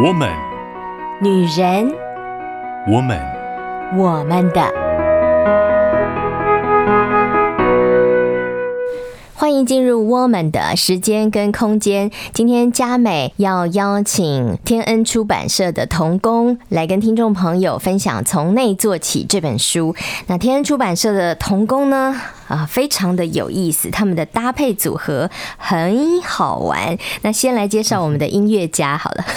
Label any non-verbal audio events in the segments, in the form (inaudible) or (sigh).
我们，女人，我们，我们的。欢迎进入我们的时间跟空间。今天佳美要邀请天恩出版社的童工来跟听众朋友分享《从内做起》这本书。那天恩出版社的童工呢，啊，非常的有意思，他们的搭配组合很好玩。那先来介绍我们的音乐家好了。(laughs)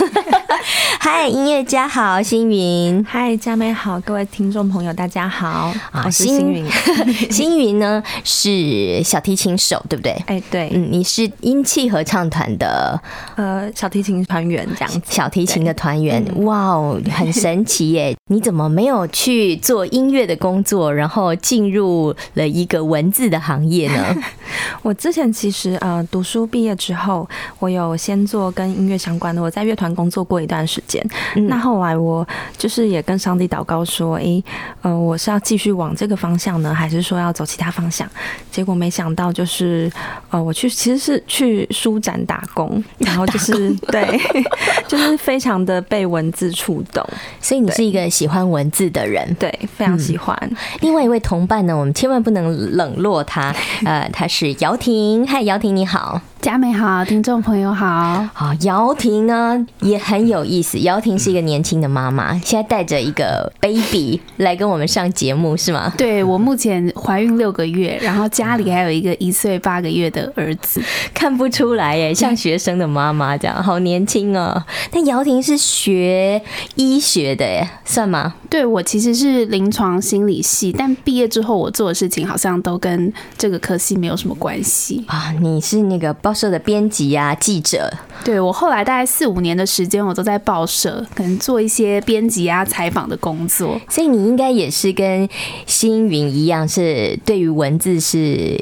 嗨，音乐家好，星云。嗨，佳美好，各位听众朋友大家好，我是星云。(laughs) 星云呢是小提琴手，对不对？哎，对，嗯，你是音气合唱团的呃小提琴团员这样子，小提琴的团员，哇哦，很神奇耶！你怎么没有去做音乐的工作，然后进入了一个文字的行业呢？(laughs) 我之前其实呃读书毕业之后，我有先做跟音乐相关的，我在乐团工作过一段时间。嗯、那后来我就是也跟上帝祷告说，诶、欸，呃，我是要继续往这个方向呢，还是说要走其他方向？结果没想到就是呃，我去其实是去书展打工，(laughs) 然后就是对，(laughs) 就是非常的被文字触动。所以你是一个喜欢文字的人，对，非常喜欢。嗯、另外一位同伴呢，我们千万不能冷落他，(laughs) 呃，他是。是姚婷，嗨，姚婷你好。佳美好，听众朋友好。好，姚婷呢也很有意思。姚婷是一个年轻的妈妈，现在带着一个 baby 来跟我们上节目，是吗？对，我目前怀孕六个月，然后家里还有一个一岁八个月的儿子，看不出来耶，像学生的妈妈这样，好年轻哦。但姚婷是学医学的耶，算吗？对，我其实是临床心理系，但毕业之后我做的事情好像都跟这个科系没有什么关系啊。你是那个报社的编辑啊，记者。对，我后来大概四五年的时间，我都在报社，可能做一些编辑啊、采访的工作。所以你应该也是跟星云一样，是对于文字是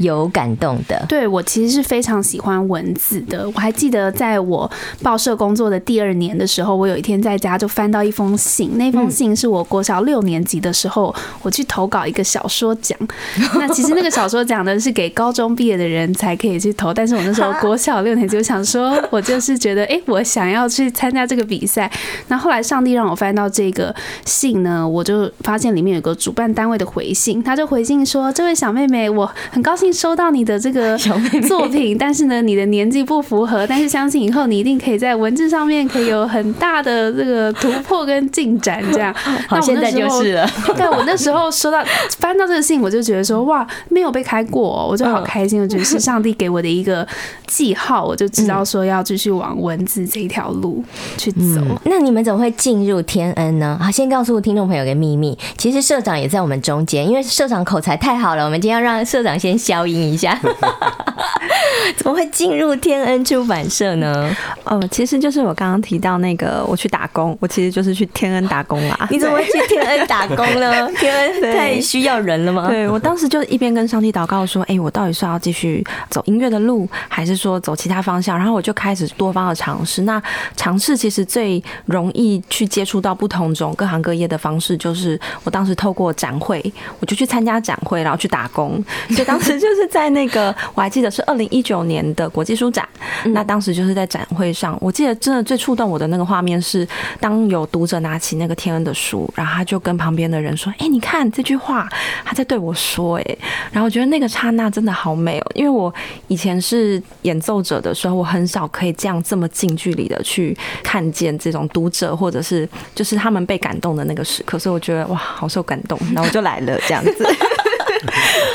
有感动的。对，我其实是非常喜欢文字的。我还记得在我报社工作的第二年的时候，我有一天在家就翻到一封信，那封信是我国小六年级的时候，我去投稿一个小说奖。(laughs) 那其实那个小说奖呢，是给高中毕业的人才可以去投，但是我那时候国小六年级，就想说。我就是觉得，哎、欸，我想要去参加这个比赛。那后来上帝让我翻到这个信呢，我就发现里面有个主办单位的回信，他就回信说：“这位小妹妹，我很高兴收到你的这个 (laughs) 作品，但是呢，你的年纪不符合，但是相信以后你一定可以在文字上面可以有很大的这个突破跟进展。”这样，(laughs) 好，现在就是了。(laughs) 对，我那时候收到翻到这个信，我就觉得说，哇，没有被开过，我就好开心。我觉得是上帝给我的一个记号，我就知道说。要继续往文字这条路去走。嗯，那你们怎么会进入天恩呢？好，先告诉听众朋友个秘密，其实社长也在我们中间，因为社长口才太好了，我们今天要让社长先消音一下。(laughs) 怎么会进入天恩出版社呢？哦，其实就是我刚刚提到那个，我去打工，我其实就是去天恩打工啦。(laughs) 你怎么会去天恩打工呢？(laughs) 天恩太需要人了吗？对，我当时就一边跟上帝祷告说：“哎，我到底是要继续走音乐的路，还是说走其他方向？”然后我就开始多方的尝试。那尝试其实最容易去接触到不同种各行各业的方式，就是我当时透过展会，我就去参加展会，然后去打工。所以当时就是在那个，我还记得是二零一九年的国际书展。那当时就是在展会上，我记得真的最触动我的那个画面是，当有读者拿起那个天恩的书，然后他就跟旁边的人说：“哎，你看这句话，他在对我说。”哎，然后我觉得那个刹那真的好美哦，因为我以前是演奏者的时候，我很少可以这样这么近距离的去看见这种读者或者是就是他们被感动的那个时刻，所以我觉得哇，好受感动，(laughs) 然后我就来了这样子。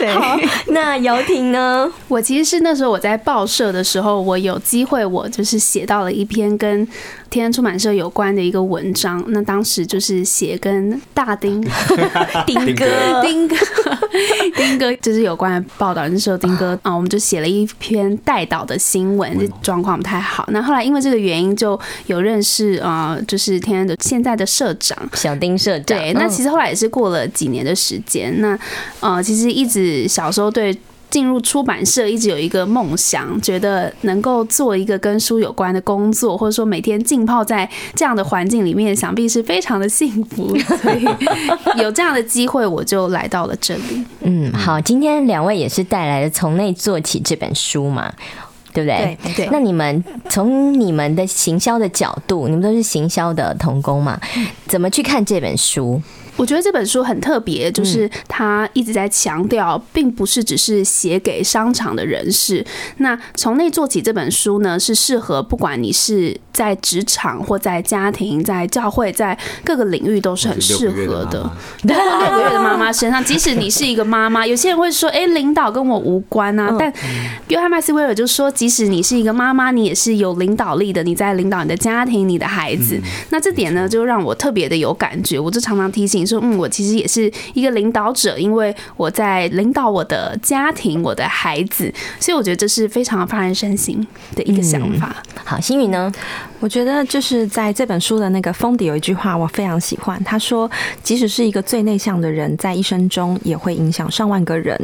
对，(laughs) 那姚婷呢？我其实是那时候我在报社的时候，我有机会，我就是写到了一篇跟天安出版社有关的一个文章。那当时就是写跟大丁 (laughs) 丁哥丁哥丁哥 (laughs) 就是有关的报道。那时候丁哥啊，我们就写了一篇带导的新闻，状况不太好。那后来因为这个原因，就有认识啊，就是天安的现在的社长小丁社长。对，那其实后来也是过了几年的时间。那呃，其实一直小时候对进入出版社一直有一个梦想，觉得能够做一个跟书有关的工作，或者说每天浸泡在这样的环境里面，想必是非常的幸福。(laughs) 所以有这样的机会，我就来到了这里。嗯，好，今天两位也是带来了《从内做起》这本书嘛。对不对？对，对那你们从你们的行销的角度，你们都是行销的童工嘛？怎么去看这本书？我觉得这本书很特别，就是他一直在强调，并不是只是写给商场的人士。那从内做起这本书呢，是适合不管你是在职场或在家庭、在教会、在各个领域都是很适合的。(laughs) 对，六个月的妈妈身上，即使你是一个妈妈，有些人会说：“哎，领导跟我无关啊。”但约翰麦斯威尔就说：“即使你是一个妈妈，你也是有领导力的。你在领导你的家庭、你的孩子。”那这点呢，就让我特别的有感觉。我就常常提醒。说嗯，我其实也是一个领导者，因为我在领导我的家庭、我的孩子，所以我觉得这是非常发人深省的一个想法。嗯、好，欣语呢？我觉得就是在这本书的那个封底有一句话，我非常喜欢。他说：“即使是一个最内向的人，在一生中也会影响上万个人。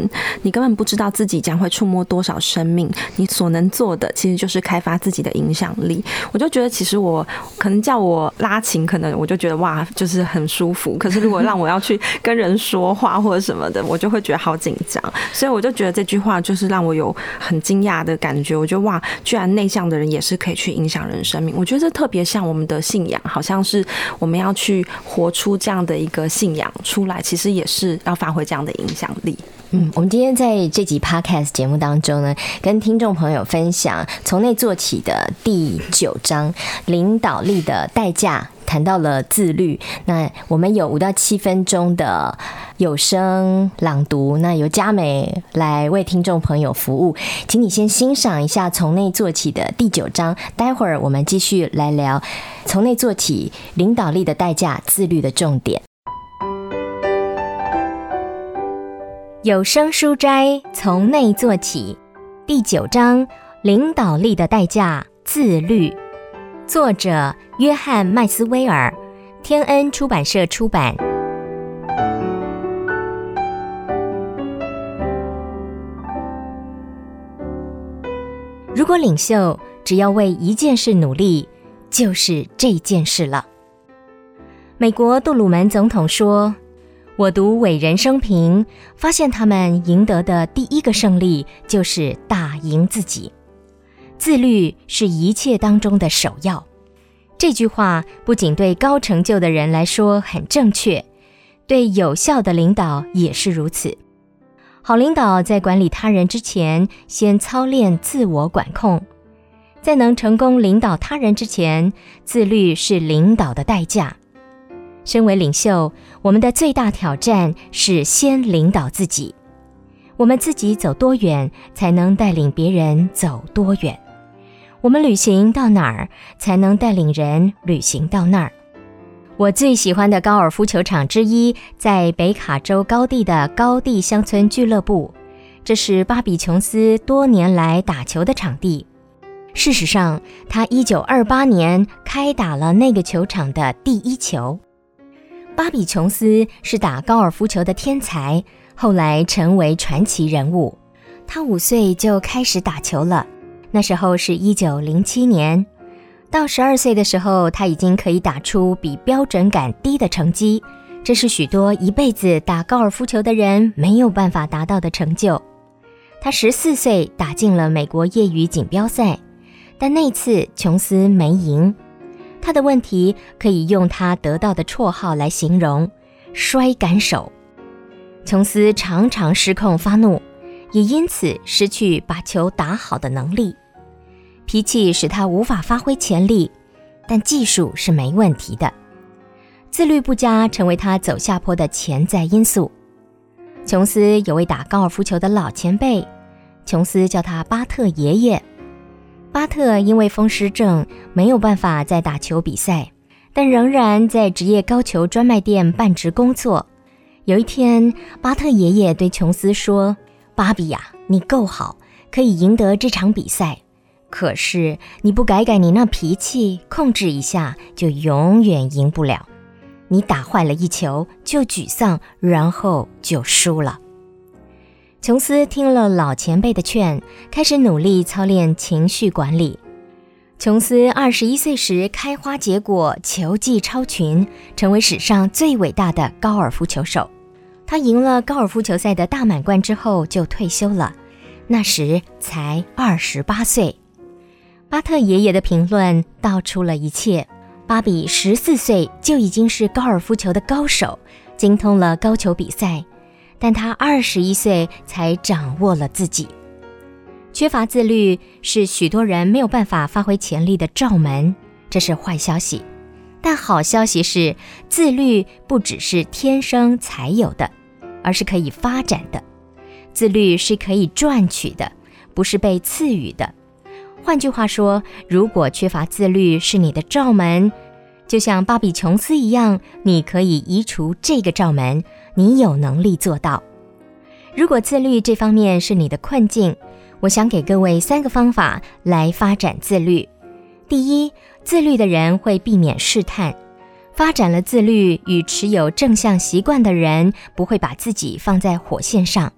你根本不知道自己将会触摸多少生命。你所能做的，其实就是开发自己的影响力。”我就觉得，其实我可能叫我拉琴，可能我就觉得哇，就是很舒服。可是如如果让我要去跟人说话或者什么的，我就会觉得好紧张。所以我就觉得这句话就是让我有很惊讶的感觉。我觉得哇，居然内向的人也是可以去影响人生命。我觉得这特别像我们的信仰，好像是我们要去活出这样的一个信仰出来，其实也是要发挥这样的影响力。嗯，我们今天在这集 Podcast 节目当中呢，跟听众朋友分享从内做起的第九章领导力的代价。谈到了自律，那我们有五到七分钟的有声朗读，那由佳美来为听众朋友服务，请你先欣赏一下从内做起的第九章，待会儿我们继续来聊从内做起领导力的代价，自律的重点。有声书斋从内做起第九章领导力的代价，自律。作者约翰麦斯威尔，天恩出版社出版。如果领袖只要为一件事努力，就是这件事了。美国杜鲁门总统说：“我读伟人生平，发现他们赢得的第一个胜利就是打赢自己。”自律是一切当中的首要。这句话不仅对高成就的人来说很正确，对有效的领导也是如此。好领导在管理他人之前，先操练自我管控；在能成功领导他人之前，自律是领导的代价。身为领袖，我们的最大挑战是先领导自己。我们自己走多远，才能带领别人走多远。我们旅行到哪儿，才能带领人旅行到那儿？我最喜欢的高尔夫球场之一，在北卡州高地的高地乡村俱乐部，这是巴比琼斯多年来打球的场地。事实上，他1928年开打了那个球场的第一球。巴比琼斯是打高尔夫球的天才，后来成为传奇人物。他五岁就开始打球了。那时候是一九零七年，到十二岁的时候，他已经可以打出比标准杆低的成绩，这是许多一辈子打高尔夫球的人没有办法达到的成就。他十四岁打进了美国业余锦标赛，但那次琼斯没赢。他的问题可以用他得到的绰号来形容：摔杆手。琼斯常常失控发怒，也因此失去把球打好的能力。脾气使他无法发挥潜力，但技术是没问题的。自律不佳成为他走下坡的潜在因素。琼斯有位打高尔夫球的老前辈，琼斯叫他巴特爷爷。巴特因为风湿症没有办法再打球比赛，但仍然在职业高球专卖店办职工作。有一天，巴特爷爷对琼斯说：“巴比呀，你够好，可以赢得这场比赛。”可是你不改改你那脾气，控制一下，就永远赢不了。你打坏了一球就沮丧，然后就输了。琼斯听了老前辈的劝，开始努力操练情绪管理。琼斯二十一岁时开花结果，球技超群，成为史上最伟大的高尔夫球手。他赢了高尔夫球赛的大满贯之后就退休了，那时才二十八岁。巴特爷爷的评论道出了一切。芭比十四岁就已经是高尔夫球的高手，精通了高球比赛，但她二十一岁才掌握了自己。缺乏自律是许多人没有办法发挥潜力的罩门，这是坏消息。但好消息是，自律不只是天生才有的，而是可以发展的。自律是可以赚取的，不是被赐予的。换句话说，如果缺乏自律是你的罩门，就像芭比琼斯一样，你可以移除这个罩门，你有能力做到。如果自律这方面是你的困境，我想给各位三个方法来发展自律。第一，自律的人会避免试探，发展了自律与持有正向习惯的人不会把自己放在火线上。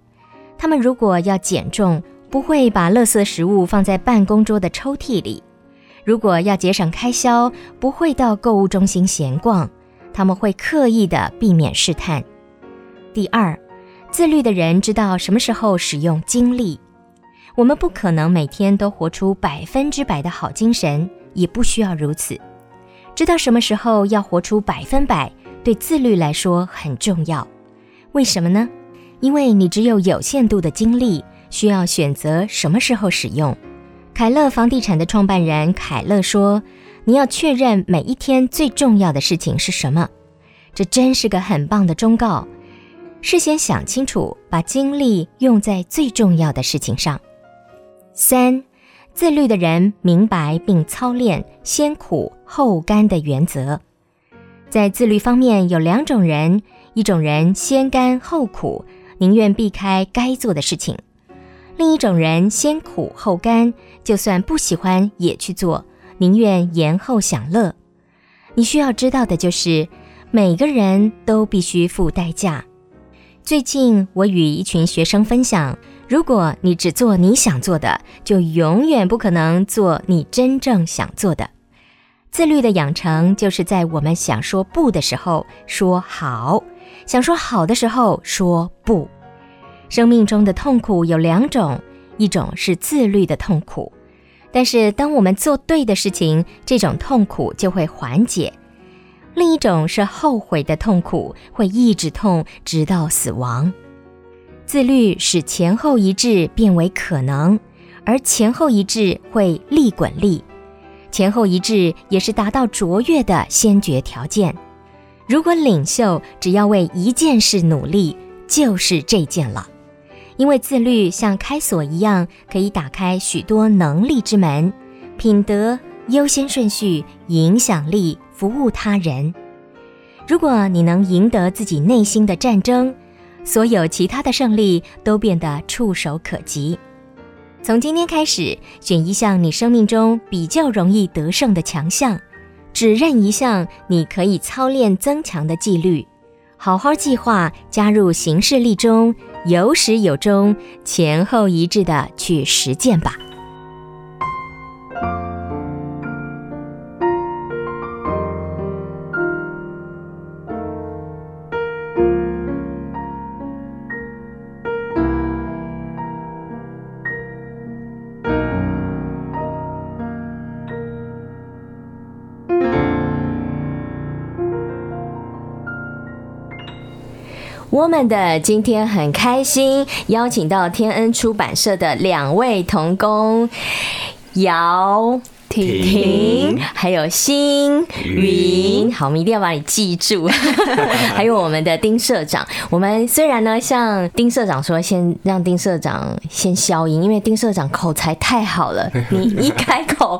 他们如果要减重，不会把垃圾食物放在办公桌的抽屉里；如果要节省开销，不会到购物中心闲逛。他们会刻意的避免试探。第二，自律的人知道什么时候使用精力。我们不可能每天都活出百分之百的好精神，也不需要如此。知道什么时候要活出百分百，对自律来说很重要。为什么呢？因为你只有有限度的精力。需要选择什么时候使用。凯乐房地产的创办人凯乐说：“你要确认每一天最重要的事情是什么。”这真是个很棒的忠告。事先想清楚，把精力用在最重要的事情上。三，自律的人明白并操练先苦后甘的原则。在自律方面有两种人：一种人先甘后苦，宁愿避开该做的事情。另一种人先苦后甘，就算不喜欢也去做，宁愿延后享乐。你需要知道的就是，每个人都必须付代价。最近我与一群学生分享，如果你只做你想做的，就永远不可能做你真正想做的。自律的养成，就是在我们想说不的时候说好，想说好的时候说不。生命中的痛苦有两种，一种是自律的痛苦，但是当我们做对的事情，这种痛苦就会缓解；另一种是后悔的痛苦，会一直痛直到死亡。自律使前后一致变为可能，而前后一致会利滚利，前后一致也是达到卓越的先决条件。如果领袖只要为一件事努力，就是这件了。因为自律像开锁一样，可以打开许多能力之门，品德、优先顺序、影响力、服务他人。如果你能赢得自己内心的战争，所有其他的胜利都变得触手可及。从今天开始，选一项你生命中比较容易得胜的强项，只认一项你可以操练增强的纪律，好好计划，加入行事历中。有始有终，前后一致的去实践吧。们的今天很开心，邀请到天恩出版社的两位童工，姚。婷婷，还有新云，好，我们一定要把你记住。(laughs) 还有我们的丁社长，我们虽然呢，像丁社长说，先让丁社长先消音，因为丁社长口才太好了，(laughs) 你一开口，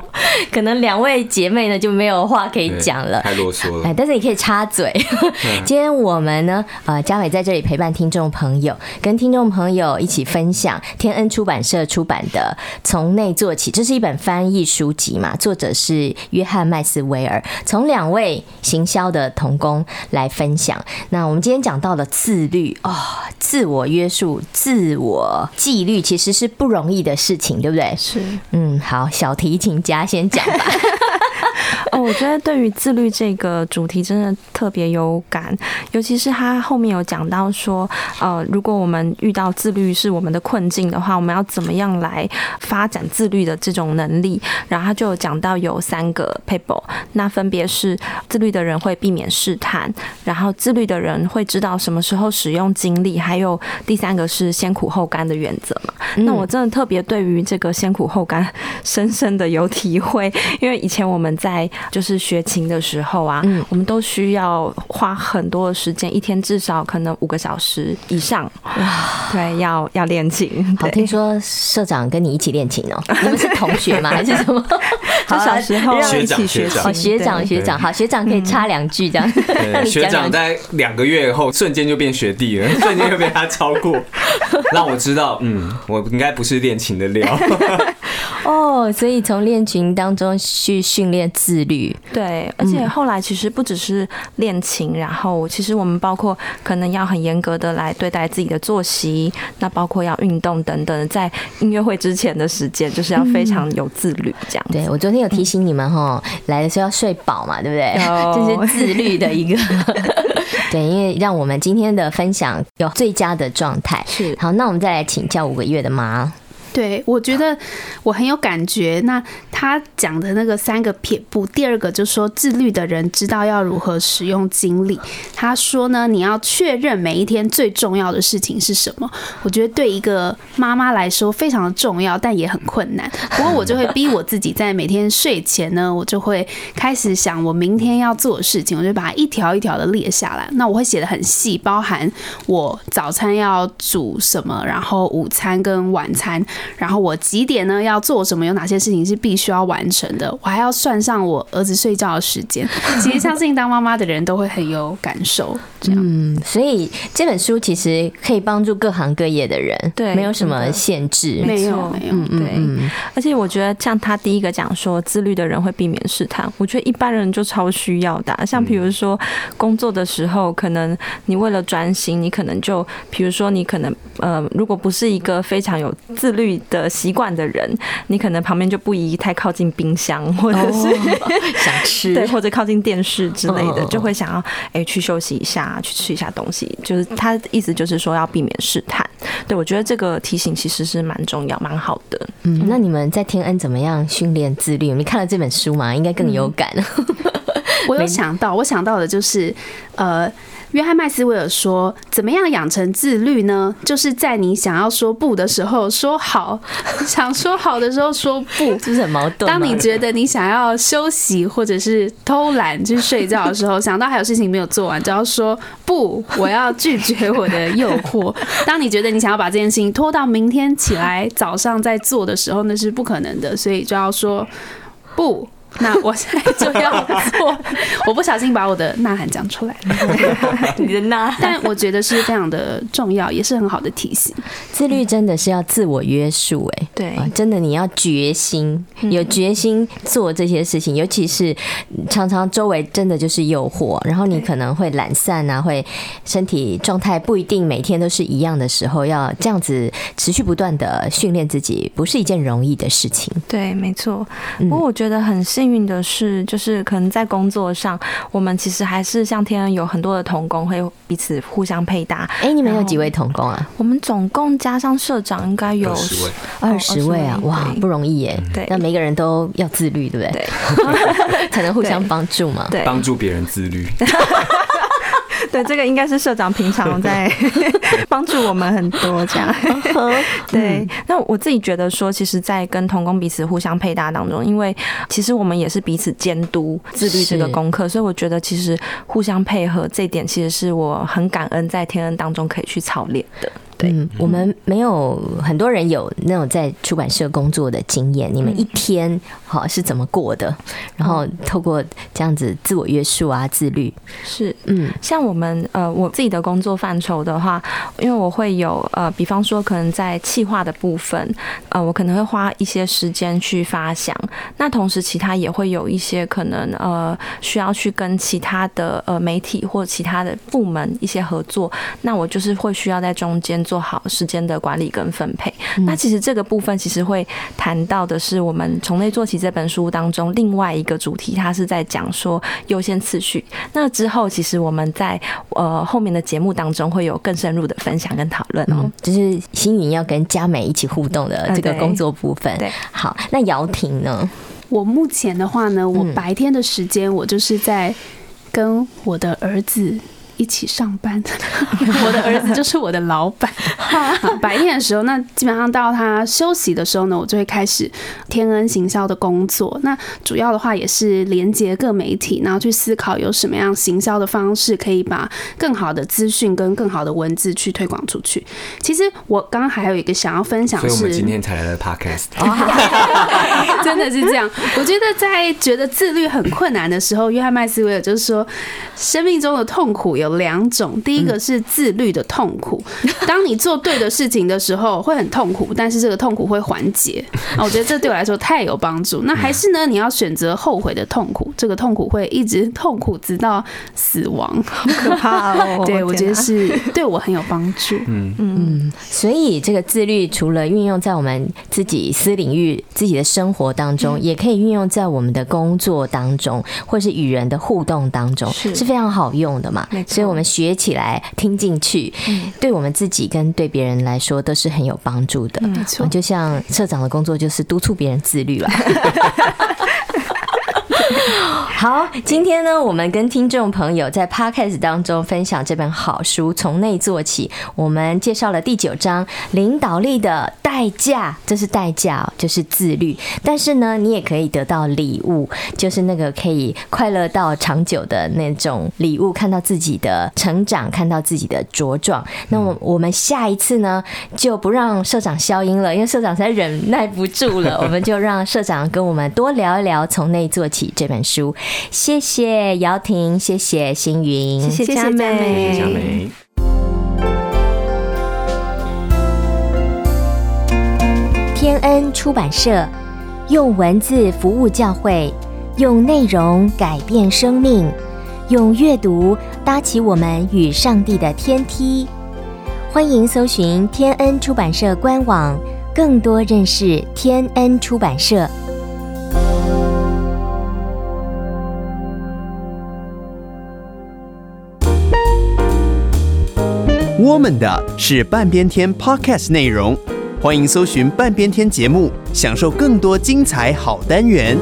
可能两位姐妹呢就没有话可以讲了，太啰嗦了。哎，但是你可以插嘴。(laughs) 今天我们呢，呃，嘉伟在这里陪伴听众朋友，跟听众朋友一起分享天恩出版社出版的《从内做起》，这是一本翻译书籍嘛。作者是约翰麦斯威尔，从两位行销的童工来分享。那我们今天讲到了自律哦，自我约束、自我纪律，其实是不容易的事情，对不对？是，嗯，好，小提琴家先讲吧。(laughs) (laughs) 哦，我觉得对于自律这个主题真的特别有感，尤其是他后面有讲到说，呃，如果我们遇到自律是我们的困境的话，我们要怎么样来发展自律的这种能力？然后他就讲到有三个 people，那分别是自律的人会避免试探，然后自律的人会知道什么时候使用精力，还有第三个是先苦后甘的原则嘛。那我真的特别对于这个先苦后甘 (laughs) 深深的有体会，因为以前我们在就是学琴的时候啊，嗯，我们都需要花很多的时间，一天至少可能五个小时以上，哇，对，要要练琴。好，听说社长跟你一起练琴哦？你们是同学吗？(laughs) 还是什么？就小时候一起学琴。哦，学长学长，好，学长可以插两句这样。(laughs) 学长在两个月后瞬间就变学弟了，(laughs) 瞬间就被他超过，让我知道，嗯，我应该不是练琴的料。哦，所以从练琴当中去训练自律，对，而且后来其实不只是练琴，然后其实我们包括可能要很严格的来对待自己的作息，那包括要运动等等，在音乐会之前的时间就是要非常有自律这样。对，我昨天有提醒你们哈，来的时候要睡饱嘛，对不对？(laughs) 这是自律的一个，(laughs) 对，因为让我们今天的分享有最佳的状态。是，好，那我们再来请教五个月的妈。对，我觉得我很有感觉。那他讲的那个三个撇步，第二个就是说自律的人知道要如何使用精力。他说呢，你要确认每一天最重要的事情是什么。我觉得对一个妈妈来说非常的重要，但也很困难。不过我就会逼我自己，在每天睡前呢，我就会开始想我明天要做的事情，我就把它一条一条的列下来。那我会写得很细，包含我早餐要煮什么，然后午餐跟晚餐。然后我几点呢要做什么？有哪些事情是必须要完成的？我还要算上我儿子睡觉的时间。其实相信当妈妈的人都会很有感受。这样，嗯，所以这本书其实可以帮助各行各业的人，对，没有什么限制，没有，没有，对。嗯，而且我觉得像他第一个讲说，自律的人会避免试探。我觉得一般人就超需要的啊。像比如说工作的时候，可能你为了专心，你可能就，比如说你可能呃，如果不是一个非常有自律。的习惯的人，你可能旁边就不宜太靠近冰箱，或者是、哦、想吃，对，或者靠近电视之类的，就会想要哎、欸、去休息一下，去吃一下东西。就是他的意思就是说要避免试探。对，我觉得这个提醒其实是蛮重要、蛮好的。嗯，那你们在天恩怎么样训练自律？你看了这本书吗？应该更有感。(laughs) 嗯、我有想到，我想到的就是呃。约翰麦斯威尔说：“怎么样养成自律呢？就是在你想要说不的时候说好，(laughs) 想说好的时候说不，就是很矛盾。当你觉得你想要休息或者是偷懒去睡觉的时候，(laughs) 想到还有事情没有做完，就要说不，我要拒绝我的诱惑。(laughs) 当你觉得你想要把这件事情拖到明天起来早上再做的时候，那是不可能的，所以就要说不。” (laughs) 那我现在就要做，(laughs) 我不小心把我的呐喊讲出来了。(laughs) 你的呐喊，但我觉得是非常的重要，也是很好的提醒。自律真的是要自我约束，哎，对，真的你要决心，有决心做这些事情，尤其是常常周围真的就是诱惑，然后你可能会懒散啊，会身体状态不一定每天都是一样的时候，要这样子持续不断的训练自己，不是一件容易的事情。对，没错。不过我觉得很幸。幸运的是，就是可能在工作上，我们其实还是像天恩有很多的同工会彼此互相配搭。哎，你们有几位同工啊？我们总共加上社长应该有二十位，二十位啊！哇，不容易耶。对，那每个人都要自律，对不对？对，(laughs) 才能互相帮助嘛。对，帮助别人自律。(laughs) (laughs) (laughs) 对，这个应该是社长平常 (laughs) 在 (laughs) 帮助我们很多这样。对，那我自己觉得说，其实，在跟同工彼此互相配搭当中，因为其实我们也是彼此监督自律这个功课，所以我觉得其实互相配合这一点，其实是我很感恩在天恩当中可以去操练的。嗯，我们没有很多人有那种在出版社工作的经验。你们一天好是怎么过的？然后透过这样子自我约束啊，自律是嗯，像我们呃，我自己的工作范畴的话，因为我会有呃，比方说可能在企划的部分，呃，我可能会花一些时间去发想。那同时，其他也会有一些可能呃，需要去跟其他的呃媒体或其他的部门一些合作。那我就是会需要在中间。做好时间的管理跟分配。嗯、那其实这个部分其实会谈到的是我们从内做起这本书当中另外一个主题，它是在讲说优先次序。那之后其实我们在呃后面的节目当中会有更深入的分享跟讨论哦，就是星云要跟佳美一起互动的这个工作部分。对，好，那姚婷呢？我目前的话呢，我白天的时间我就是在跟我的儿子。一起上班，(laughs) 我的儿子就是我的老板。白天的时候，那基本上到他休息的时候呢，我就会开始天恩行销的工作。那主要的话也是连接各媒体，然后去思考有什么样行销的方式，可以把更好的资讯跟更好的文字去推广出去。其实我刚刚还有一个想要分享，是，所以我们今天才来的 Podcast，(laughs) (laughs) 真的是这样。(laughs) 我觉得在觉得自律很困难的时候，约翰麦斯威尔就是说，生命中的痛苦有两种，第一个是自律的痛苦，(laughs) 当你做对的事情的时候会很痛苦，但是这个痛苦会缓解啊，我觉得这对我来说太有帮助。那还是呢，你要选择后悔的痛苦，这个痛苦会一直痛苦直到死亡，好可怕哦！(laughs) 对，我觉得是对我很有帮助。嗯嗯，所以这个自律除了运用在我们自己私领域、自己的生活当中，也可以运用在我们的工作当中，或是与人的互动当中，是是非常好用的嘛。所以我们学起来、听进去，对我们自己跟对别人来说都是很有帮助的。没错，就像社长的工作就是督促别人自律吧。(laughs) (laughs) 好，今天呢，我们跟听众朋友在 Podcast 当中分享这本好书，从内做起。我们介绍了第九章领导力的代价，这是代价，就是自律。但是呢，你也可以得到礼物，就是那个可以快乐到长久的那种礼物，看到自己的成长，看到自己的茁壮。那我我们下一次呢，就不让社长消音了，因为社长实在忍耐不住了，我们就让社长跟我们多聊一聊从内做起这本书。谢谢姚婷，谢谢星云，谢谢佳美，谢谢佳美。天恩出版社用文字服务教会，用内容改变生命，用阅读搭起我们与上帝的天梯。欢迎搜寻天恩出版社官网，更多认识天恩出版社。我们的是半边天 Podcast 内容，欢迎搜寻半边天节目，享受更多精彩好单元。